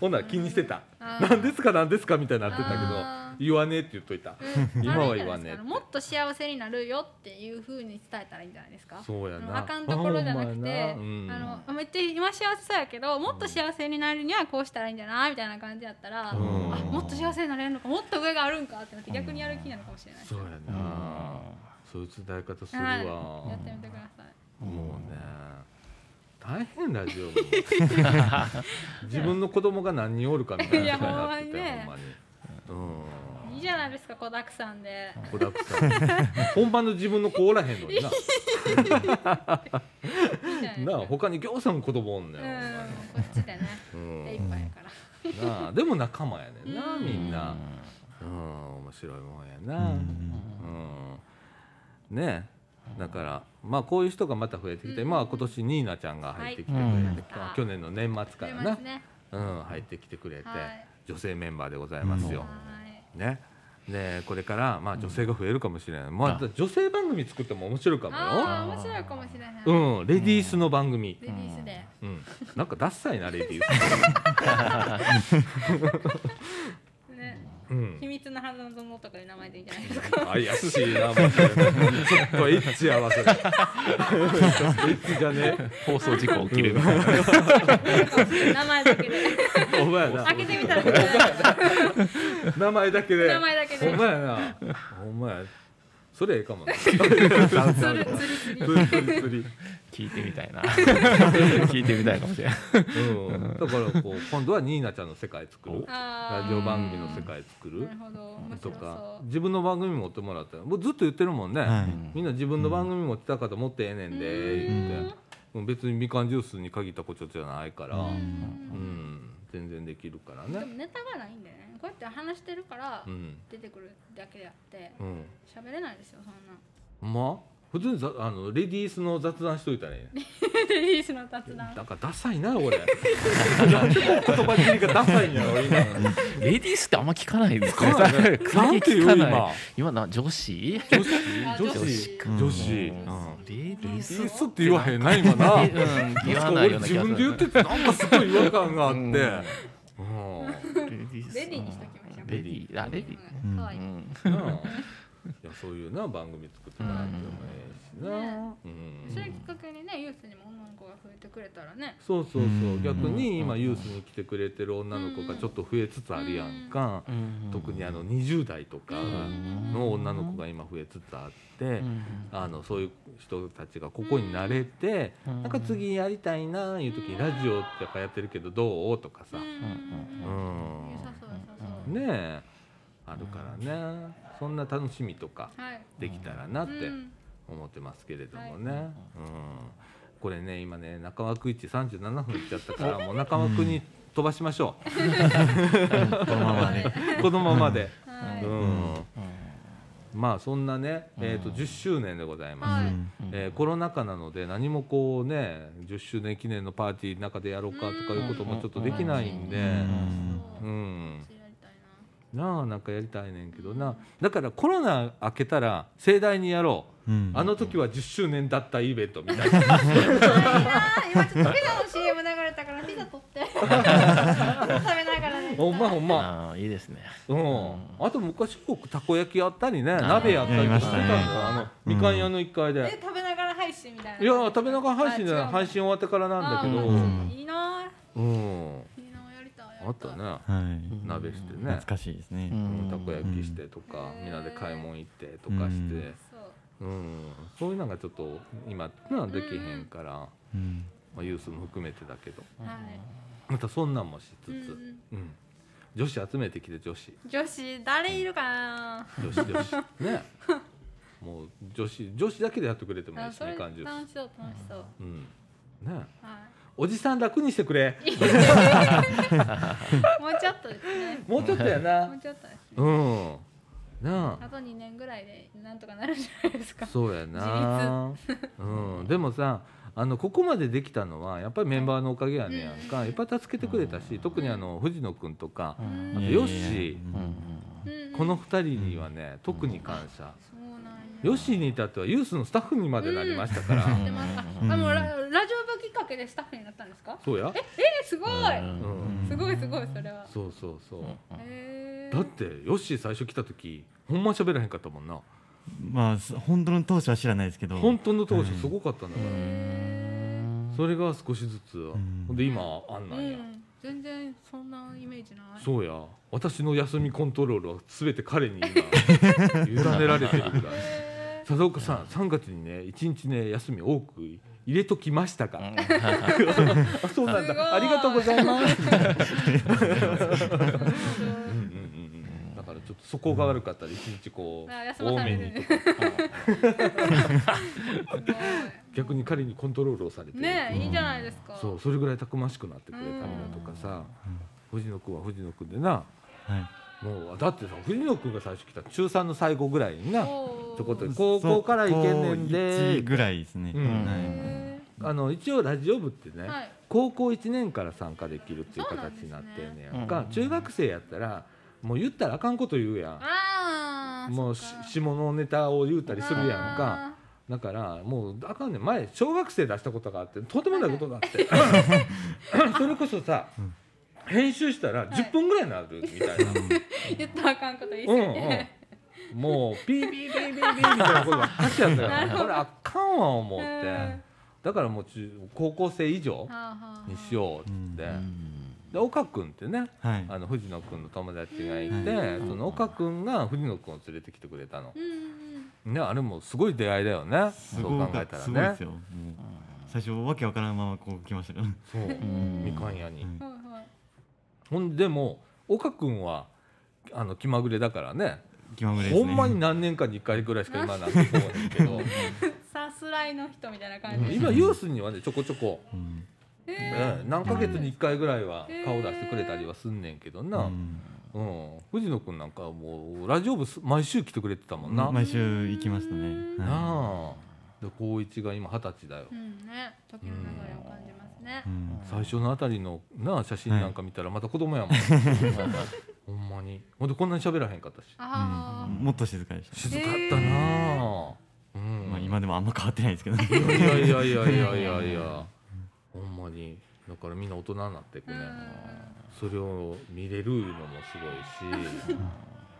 ほんなら気にしてた「あー何ですか？何ですか」みたいになってたけどあ言わねえって言っといた。うん。今は言わねえもっと幸せになるよっていうふうに伝えたらいいんじゃないですか？そうやな。あかんところじゃなくてやな。うん。あのめっちゃ今幸せそうやけどもっと幸せになるにはこうしたらいいんじゃない？みたいな感じだったら、うん。あもっと幸せになれるのかもっと上があるんかってなって逆にやる気になるかもしれない。ですよそうやなそういう伝え方するわ、はい。やってみてください。もうね大変ラジオ 自分の子供が何人おるかみたいないや感じになっててほんまにね。ほんいいじゃないですか子だくさんで。うん子だくさん。本番の自分の子おらへんのにな。なあ他にぎょうさん子供おんねん、うんこっちでね。うん。手いっぱいやから。なあでも仲間やねんなうん。みんな。うん面白いもんやな。うんね。だからまあこういう人がまた増えてきて、うん。まあ今年ニーナちゃんが入ってきてくれて、はい。うん。去年の年末からな、ね。うん、入ってきてくれて、はい。女性メンバーでございますよ。はいね。でこれからまあ女性が増えるかもしれない、まあ、女性番組作っても面白いかもよ。ああ面白いかもしれない。うん、レディースの番組、レディースで。うん、なんかダッサいなレディーねス。うん。秘、密の花園とかいう名前でいいんじゃないですか。怪しいな、も うちょっとエッチやわそエッチじゃね。放送事故起きる。名前だけで。え。お前やな。開、けてみたら。名前だけで。名前だけで。お前やな、お前。それええかもな。釣る釣り釣り釣り釣り釣り。聞いてみたいな。聞いてみたいかもしれないうん、だからこう今度はニーナちゃんの世界作る。ラジオ番組の世界作る。なるほど。面とか自分の番組持ってもらったらもうずっと言ってるもんね、はい。みんな自分の番組持ってた方持ってええねんで言って。もう別にみかんジュースに限ったことじゃないから。ううん。ん全然できるからね。でもネタがないんでね。こうやって話してるからうん。出てくるだけであってうん。喋れないですよそんな。ま？あ普通にざあのレディースの雑談しといたらいいねレディースの雑談。なんかダサいな俺 なんで言葉尻がダサいんやろ今。レディースってあんま聞かないですね。聞かないねなんて言う今今な女子？女子？あ女子？女子女子、うんうんレディーイスって言わへんな今な。うん。言わないような気がする自分で言っててなん。かすごい違和感があって。うん。うん。レディースレディーにしときましょうレディーあレディーうん。可愛いうん。なあいやそういうな番組作ってもらってもええしな。うん。それきっかけにねユースにも女の子が増えてくれたらね。そうそうそう。うん。逆に今ユースに来てくれてる女の子がちょっと増えつつあるやんか。うん。特にあの20代とかの女の子が今増えつつあって。うん。あのそういう人たちがここに慣れて、うん。なんか次やりたいないう時にラジオってやっぱやってるけどどう？とかさ、うん。うん。良さそう良さそう。ねえ。あるからねそんな楽しみとかはい。できたらなってうん。思ってますけれどもね、うん。これね今ね中枠1 37分いっちゃったからもう中枠に飛ばしましょこのままで。う このままで、はい。うん。まあそんなね、えー、と10周年でございます、はい。えーコロナ禍なので何もこうね10周年記念のパーティーの中でやろうかとかいうこともちょっとできないんで、そううん、ななあなんかやりたいねんけどなだからコロナ明けたら盛大にやろう、うん。あの時は10周年だったイベントみたいな。今ちょっとピザの CM 流れたからピザ取って。食べながらね。ほんまほんま、ああいいですね。うん、あと昔よくたこ焼きやったりね。ー鍋やったりとかしてたんね。あのみかん屋の1階で、え食べながら配信みたいな。いや食べながら配信じゃない。あ違う配信終わってからなんだけど。いいなー。いあったね。はい。鍋してね。懐かしいですね。うん。たこ焼きしてとか、うん。みんなで買い物行ってとかして、そううん。そういうのがちょっと今なできへんから、うん。まあ、ユースも含めてだけど。はい。またそんなんもしつつ、ううん。ん女子集めてきて女子。女子誰いるかな？女子女子。ね。もう女子女子だけでやってくれてもいいしあそれみかんジュース楽しそう楽しそう。うん。ね。はおじさん楽にしてくれ。もうちょっとですね。もうちょっとやもなうちょっとですうん。なあ。あと2年ぐらいでなんとかなるんじゃないですか。そうやな、うん、でもさあのここまでできたのはやっぱりメンバーのおかげやねやんか。いっぱい助けてくれたし特にあの藤野君とかうん。あとヨッシー。この2人にはね特に感謝。ヨッシーに至ってはユースのスタッフにまでなりましたから。ラかけでスタッフになったんですか？そうや。えー、すごい、うん。すごいすごいそれは。そうそうそう。へー。だってヨッシー最初来た時ほんま喋らへんかったもんな。まあす本当の当初は知らないですけど。本当の当初すごかったんだから。へそれが少しずつん。ほんで今あんーなんや。うん。全然そんなイメージない。そうや。私の休みコントロールは全て彼に今 委ねられてるぐら。いへ佐岡さん3月にね1日ね休み多く入れときましたか、あ そうなんだ。ありがとうございます。うんうんーうんうん。だからちょっとそこが悪かったら1日こう多めにとか。逆に彼にコントロールをされてるねえいいじゃないですか。そうそれぐらいたくましくなってくれたりだとかさ藤野君は藤野君でなはい。もうだってさ藤野君が最初来た中3の最後ぐらいになおーちょこっと高校から行けんねん高で一ぐらいですね、うん。はい。へあの一応ラジオ部ってね、ーはい。高校1年から参加できるっていう形になってんねや。んか、そうなんです中学生やったらもう言ったらあかんこと言うやん。もう下のネタを言うたりするやんか。あだからもうあかんねん。前小学生出したことがあってとてもないことがあって。それこそさ編集したら10分ぐらいになるみたいな、ー 言ったらあかんこと言い過うんぎてうん、もうピーピーピーピーピーみたいなことばっかしやったから。これあかんわ思って。うん。だからもう中高校生以上にしようって、うん。で岡君ってねはい。あの藤野君の友達がいて、はい。その岡君が藤野君を連れてきてくれたの、ね、あれもすごい出会いだよね。すそう考えたらね。すごいですよ。もう最初わけわからんままこう来ましたからそう。うん。みかん屋に、はい。ほんでも岡君はあの気まぐれだからね気まぐれですね。ほんまに何年かに1回ぐらいしか今なんてこうへんけど。さすらいの人みたいな感じ。今ユースにはねちょこちょこ、うん。へね何ヶ月に1回ぐらいは顔出してくれたりはすんねんけどな、うん。うん。藤野君なんかはもうラジオ部す毎週来てくれてたもんな、毎週行きましたね。なはあ。で高一が今二十歳だよ、うんね。時の流れを感じますね。いうん。最初のあたりのなあ写真なんか見たらまた子供やもん、ほんまに。ほんでこんなに喋らへんかったし。あうん。もっと静かでした。静かったなあ、うん。まあ今でもあんま変わってないですけどね。いやいやいやいやいやいやいや。ほんまに。だからみんな大人になっていくね、それを見れるのもすごいし。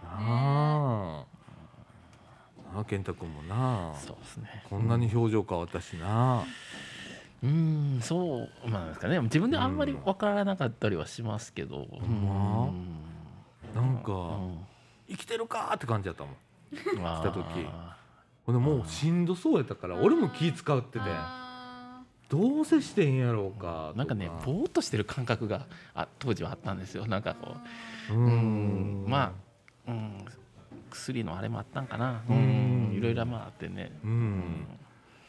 なあなあ健太君もなあそうですね。こんなに表情変わったしなうん。そうなんですかね。自分であんまり分からなかったりはしますけど、うんま。なんかうん。生きてるかって感じやったもん。来た時。ほんでもうしんどそうやったから俺も気使ってて。あどうせしてんやろうかとなんかねぼーっとしてる感覚があ当時はあったんですよ。なんかこう。ううん。まあ、うん、薬のあれもあったんかな。ううん。んいろいろまああってね。うん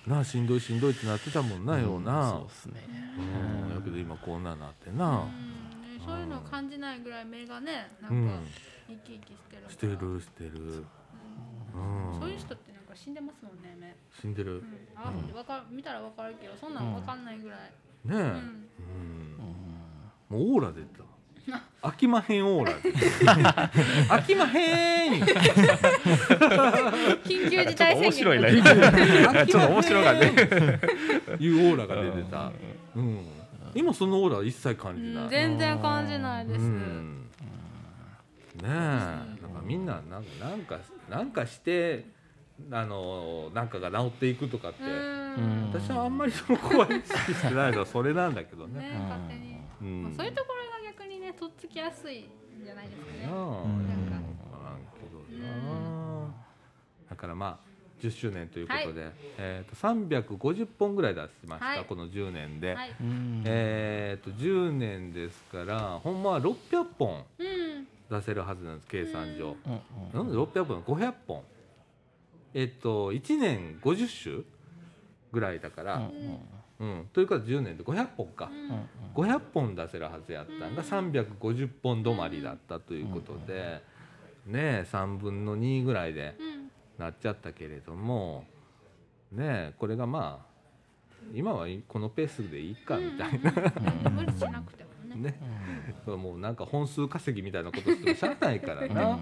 なあしんどいしんどいってなってたもんなような、そうですね。うん、だけど今こんななってーな。うんねそういうのを感じないぐらい目がねなうん。んか生き生きしてるしてるしてる。う。ん。そういう人ってなんか死んでますもんね目。死んでる。うん。あってわか見たらわかるけどそんなんわかんないぐらい。ねえ、うん。うん。もうオーラ出た飽きまへんオーラ 飽きまへん緊急事態宣言。面白いね。ちょっと面白がね。いうオーラが出てた、うん、今そのオーラは一切感じない、うん全然感じないです。うん。ねえ。なんかみんななんかなんかなんかしてあのなんかが治っていくとかって、うん。私はあんまりその怖い意識してないのはそれなんだけどね。ね勝手に。うん。まあそういうところとっつきやすいんじゃないですかね。だからまあ10周年ということで、えー、と350本ぐらい出しました、はい。この10年で、はい。うん。えー、と10年ですからほんまは600本うん。出せるはずなんです計算上。うん。うんなんで600本？500本。えっと1年50週ぐらいだから、うんううん、ということは10年で500本か、うん。500本出せるはずやったんが350本止まりだったということで、ねえ3分の2ぐらいでうん。なっちゃったけれどもねえこれがまあ今はいこのペースでいいかみたいな、うん。無理しなくてもね。ねもうなんか本数稼ぎみたいなことしてもしゃあないからな、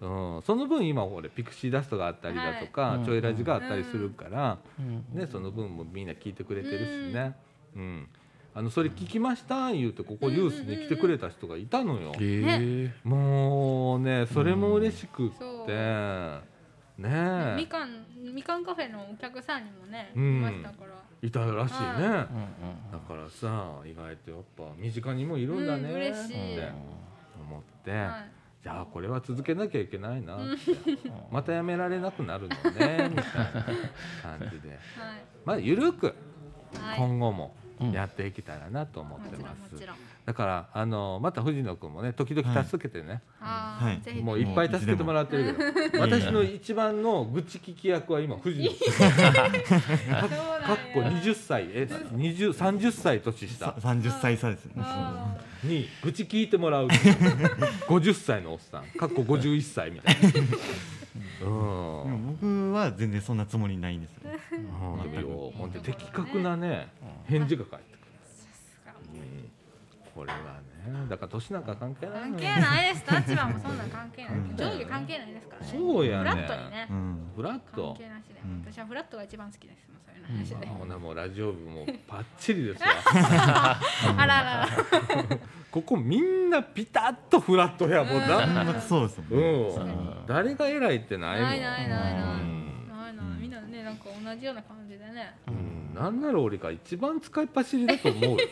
うん、その分今俺ピクシーダストがあったりだとか、はいちょいラジがあったりするから、うん。ね、その分もみんな聞いてくれてるしね、うん。あのそれ聞きました？言うてここニュースに来てくれた人がいたのよ。もうねそれも嬉しくって、ね。みかんみかんカフェのお客さんにもね、うん。いましたから。いたらしいね、はい。うんうんだからさ意外とやっぱ身近にもいるんだね。うんっ嬉しい。て思って、はい。じゃあこれは続けなきゃいけないなって。またやめられなくなるのねみたいな感じで。はい。まあ緩くはい。今後もうん。やっていけたらなと思っもちろんもてます、ちろんだからあのまた藤野君もね時々助けてね、はい。もういっぱい助けてもらってるけど私の一番の愚痴聞き役は今藤野君かっこ20歳。え20 30歳年下。さ30歳差ですね。あに愚痴聞いてもらう50歳のおっさん。かっこ51歳みたいな。でうん。も僕は全然そんなつもりないんですようん。的確なね返事が返ってこれはねだから年なんか関係ない関係ないです。立場もそんなん関係ない。上下関係ないですからね。そうやねフラットにね。うん。フラッ関ト係なしで。うん。私はフラットが一番好きです。もうそういう話で。ほなもうラジオ部もバッチリですわあららら。ここみんなピタッとフラットやもんな。そうですもんうね。ん誰が偉いってないもん。ないないないない。うん。ないない。みんなねなんか同じような感じでね。うんなんなら俺が一番使いっ走りだと思うよ。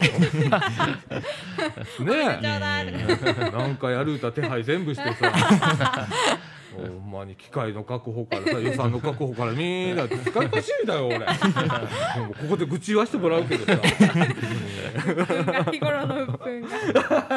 ねえ。なんかやる歌手配全部してさ。ほんまに機械の確保からさ予算の確保からみんな使いっ走りだよ俺。ここで愚痴言わせてもらうけどさ。日頃の鬱憤が。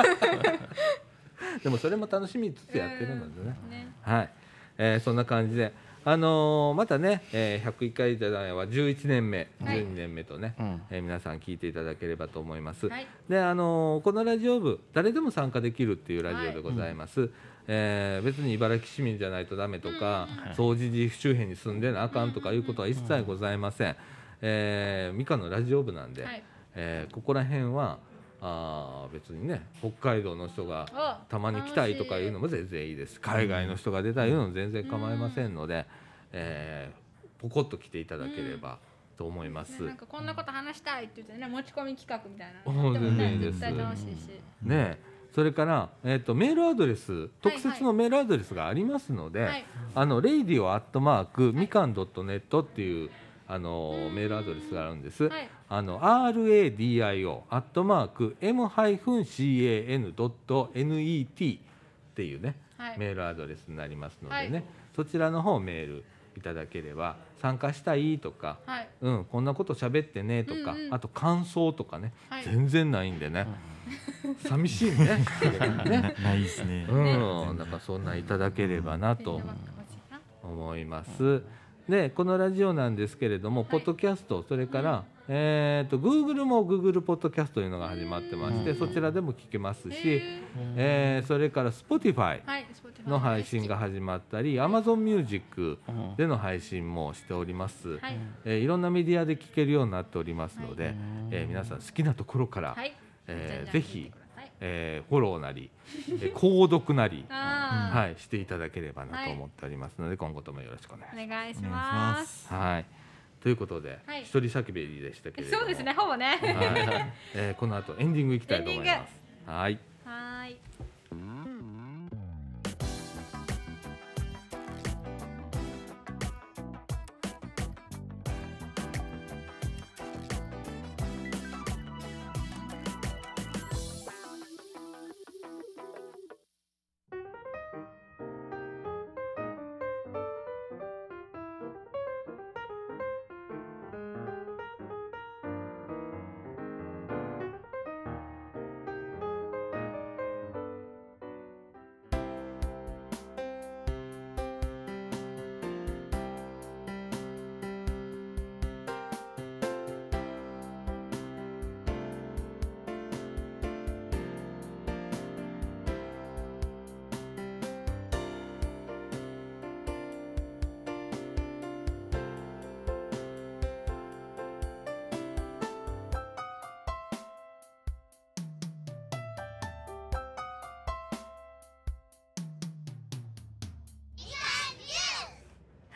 でもそれも楽しみつつやってるのでね。ね。はい、えーそんな感じで、あのーまたね、えー101回じゃないわ11年目はい12年目とね、うんえー皆さん聞いていただければと思います。はいで、あのーこのラジオ部誰でも参加できるっていうラジオでございます。えー別に茨城市民じゃないとダメとか、総除寺周辺に住んでなあかんとかいうことは一切ございません。えー、ミカのラジオ部なんで、はいえーここら辺はあー別にね北海道の人がおたまに来たいとかいうのも全然いいです。海外の人が出たいのも全然構いませんので、えーポコッと来ていただければと思います。ねなんかこんなこと話したいって言ってね持ち込み企画みたいな全然いいです絶対楽しいし。ねそれから、えー、とメールアドレス特設のメールアドレスがありますので、はいあのレイディオアットマークみかんドットネットっていうあのメールアドレスがあるんです。はい。あの RADIO アットマーク M-CAN ドット NET っていうね、はい。メールアドレスになりますのでね、はい。そちらの方メールいただければ参加したいとか、はい。うん、こんなこと喋ってねとか、うんうん。あと感想とかね、はい。全然ないんでね、寂しいね。ね、なないですね。うん、だからそんなんいただければなと思います。でこのラジオなんですけれども、い。ポッドキャストそれから、えー、と Google も Google ポッドキャストというのが始まってまして、うん。そちらでも聞けますし、えーそれから Spotify の配信が始まったり Amazon Music うん。での配信もしております、はい。えーいろんなメディアで聞けるようになっておりますので、はいえー皆さん好きなところから、はい。えーぜひ聞いてくださいえーフォローなり、えー購読なり、あはい、していただければなと思っておりますので、今後ともよろしくお願いしますーお願いますはい。ということで、はい一人叫びでしたけれども。そうですね。ほぼねはい。えーこの後エンディングいきたいと思います。はい。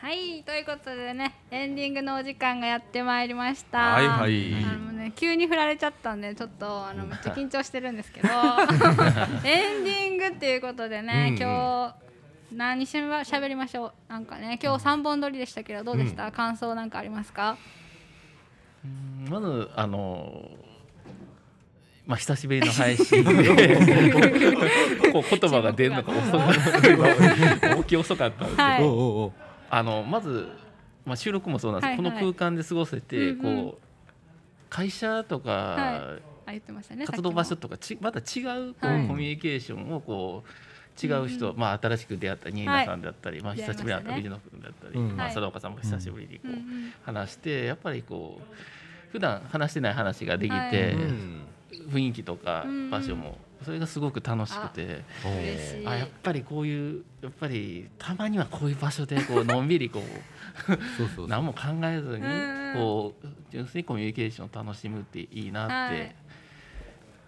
はいということでねエンディングのお時間がやってまいりました。はいはい。あのね急に振られちゃったんでちょっとあのめっちゃ緊張してるんですけど エンディングっていうことでね、うんうん。今日何しゃしゃべりましょう？なんかね今日三本撮りでしたけどどうでした、感想なんかありますか？うんまずあのまあ久しぶりの配信で こう言葉が出るのが遅かった遅かったんですけど、はいあのまず、まあ、収録もそうなんですけど、はいはい。この空間で過ごせて、うんうん。こう会社とか、はあ言ってましたね活動場所とかちまた違うこう、はい。コミュニケーションをこう違う人、まあ、新しく出会った新名さんだったり、まあ、出会い久しぶりに会ったましたね。藤野君だったり、うん。まあ、はい。佐岡さんも久しぶりにこう、話してやっぱりこう普段話してない話ができて、はい。うん。雰囲気とかうん場所もそれがすごく楽しくて。あやっぱりこういうやっぱりたまにはこういう場所でこう のんびりこうそうそうそう何も考えずにうんこう純粋にコミュニケーションを楽しむっていいなっはいて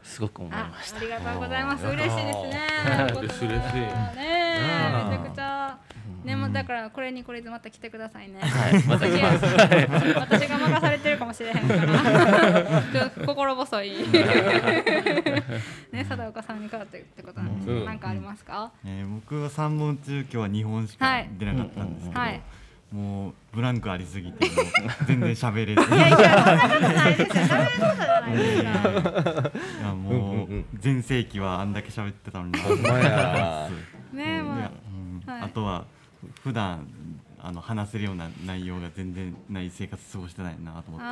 すごく思いあましたあ。りがとうございます。嬉しいですね。嬉しい嬉しいねめちゃくちゃ。ねもうだからこれにこれでまた来てくださいね。はい、また来ます。私が任されてるかもしれへんから。ちょっと心細い。ってってことなんですけど、うん。なんかありますか？えー僕は3本中今日は2本しか出なかったんですけど、はい。もうブランクありすぎてもう 全然喋れず。いやいやそんなことないですよ。喋ることじゃないですか。いやもう全盛期はあんだけ喋ってたのに。ほんまあとは普段あの話せるような内容が全然ない生活過ごしてないなと思って。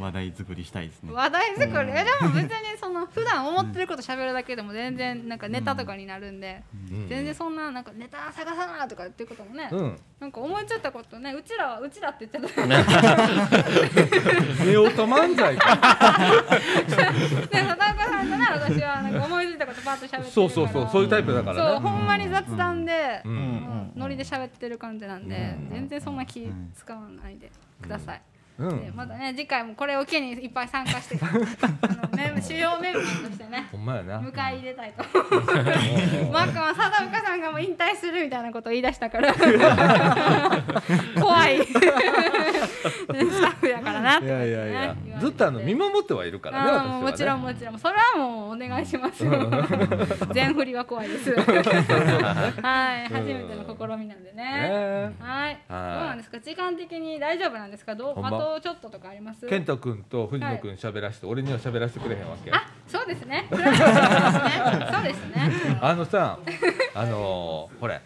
話題作りしたいですね。話題作り、えでも別にその普段思ってること喋るだけでも全然なんかネタとかになるんで、うん。全然そんななんかネタ探さなとかっていうこともね、うん。なんか思いついたことねうちらはうちらって言ってた。ね夫婦漫才か。佐岡さんとね私はなんか思いついたことパッと喋ってるから。そうそうそうそういうタイプだからね。そうほんまに雑談で、うん。うん。ノリで喋ってる感じなんで、うん。全然そんな気使わないでください、うん。でまたね次回もこれを機にいっぱい参加して あのメン主要メンバーとしてね。ほんまやな。迎え入れたいと。マックは佐藤岡さんがもう引退するみたいなことを言い出したから。怖い。スタッフやからなっていやいやいや。ずっとあの見守ってはいるからね私はね。もちろんもちろん。それはもうお願いしますよ。全振りは怖いです。はい。初めての試みなんでね。ねはい。どうなんですか？時間的に大丈夫なんですか？どう？あほんまとちょっととかあります？健太君と藤野君喋らして俺には喋らせてくれへんわけあ そうですね。そうですね。あのさあのーほれ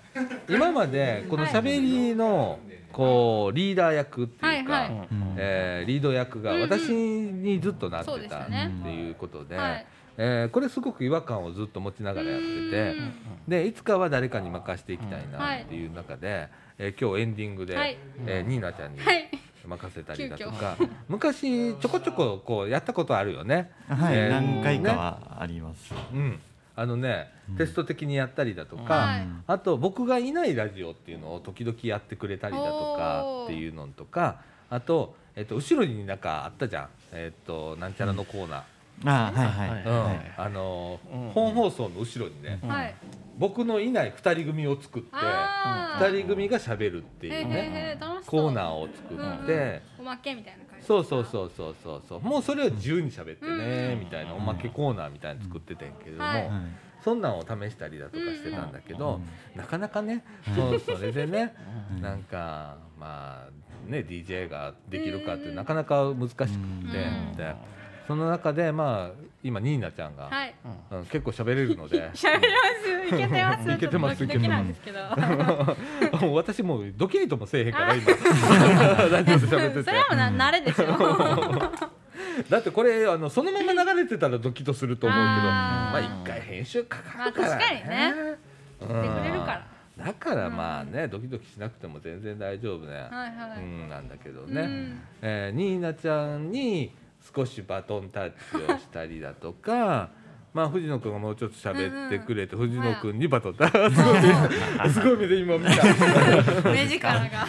今までこの喋りのこうリーダー役っていうか、はいはい。うん。えーリード役が私にずっとなってたっていうことで、はい。えーこれすごく違和感をずっと持ちながらやっててうんでいつかは誰かに任せていきたいうんなっていう中で、えー今日エンディングで、はい。えーニーナちゃんにはい任せたりだとか、昔ちょこちょここうやったことあるよね。はい、えー何回かはあります。うん、あのね、テスト的にやったりだとか、はい。あと僕がいないラジオっていうのを時々やってくれたりだとかっていうのとかあと、えっと、後ろになんかあったじゃん、えっと、なんちゃらのコーナー、あはいはい、はい。うん。はいあのーうん。本放送の後ろにね、うんはい僕のいない2人組を作ってあー。2人組がしゃべるっていうねコーナーを作って。おまけみたいな感じそうそうそうそうそうそう。もうそれを自由に喋ってねうん。みたいなおまけコーナーみたいなの作っててんけども、そんなんを試したりだとかしてたんだけど、うん。なかなかね、そうそれでね、うん。なんかまあね DJ ができるかってなかなか難しくて、その中でまあ今ニーナちゃんが、はい。うん。結構喋れるので。喋ります。いけてますいけてます。私もうドキリともせえへんから今。ラジオで喋ってて。それはもうな慣れでしょ。だってこれあのそのまま流れてたらドキッとすると思うけどまあ一回編集かかるから、まあ確かにね。うん。てくれるから。だからまあね、ドキドキしなくても全然大丈夫ね、はいはい。うん、なんだけどね、うん。えーニーナちゃんに少しバトンタッチをしたりだとか まあ藤野君がもうちょっと喋ってくれて、藤野君にバトンタッチ。すごい目で今見た。目力が。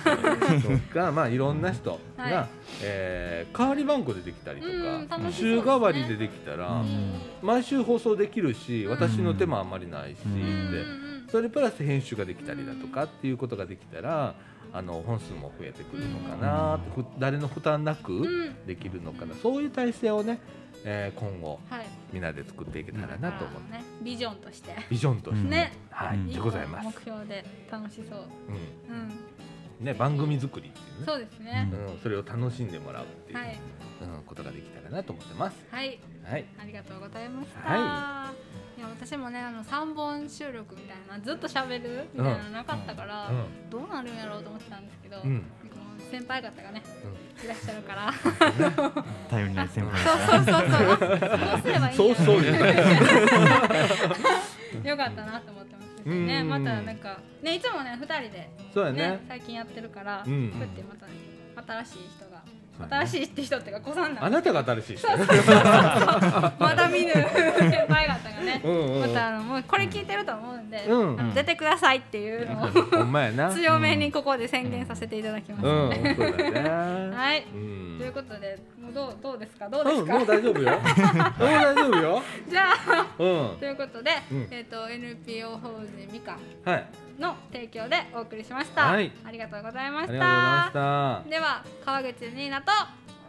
とかまあいろんな人が、はい。えー代わり番号でできたりとうんか、うね。週替わりでできたら、うん。毎週放送できるし私の手もあんまりないし、うん。でうん。それプラス編集ができたりだとかっていうことができたらあの本数も増えてくるのかなってふ誰の負担なくうん。できるのかな。そういう体制をね、えー今後はい。みんなで作っていけたらなと思って、ねビジョンとして。ビジョンとして、うんね。はい、うん。でございます。目、標で楽しそう。ううんん。ね、番組作りっていうね。そうですね。うん、それを楽しんでもらうっていう、はい。うん、ことができたらなと思ってます。はい。はい、ありがとうございました。、はいや私もねあの三本収録みたいなずっと喋るみたいなのなかったから、うどうなるんやろうと思ってたんですけど、ん、うん、先輩方がね、いらっしゃるから、頼りない先輩そうそうそうそう、どうすればいいんそうやそうじゃない。よかったなと思ってますしね、うん。またなんかねいつもね二人でそうやね。ね。最近やってるから、うん。こうやってまたね新しい人が新しいって人っていうか子さんなんあなたが新しい人？まだ見ぬ先輩方がねうんうんまたあのもうこれ聞いてると思うんで、うんあの出てくださいっていうのを ほんまやな。強めにここで宣言させていただきます、うん、そうだね。はい、うん。ということでもうどうどうですか？どうですうん、か、もう大丈夫よ。もう大丈夫よ。じゃあうんと。いうことで、うんえっ、と NPO 法人みかんはい。の提供でお送りしました、はい。ありがとうございました。ありがとうございました。では川口ニーナと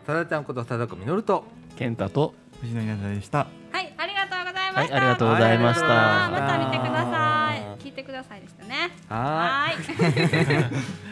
さだちゃんこと貞子みのると。健太と藤野稲田でした。はいありがとうございました、はいありがとうございました。また見てください。聞いてくださいでしたね。はい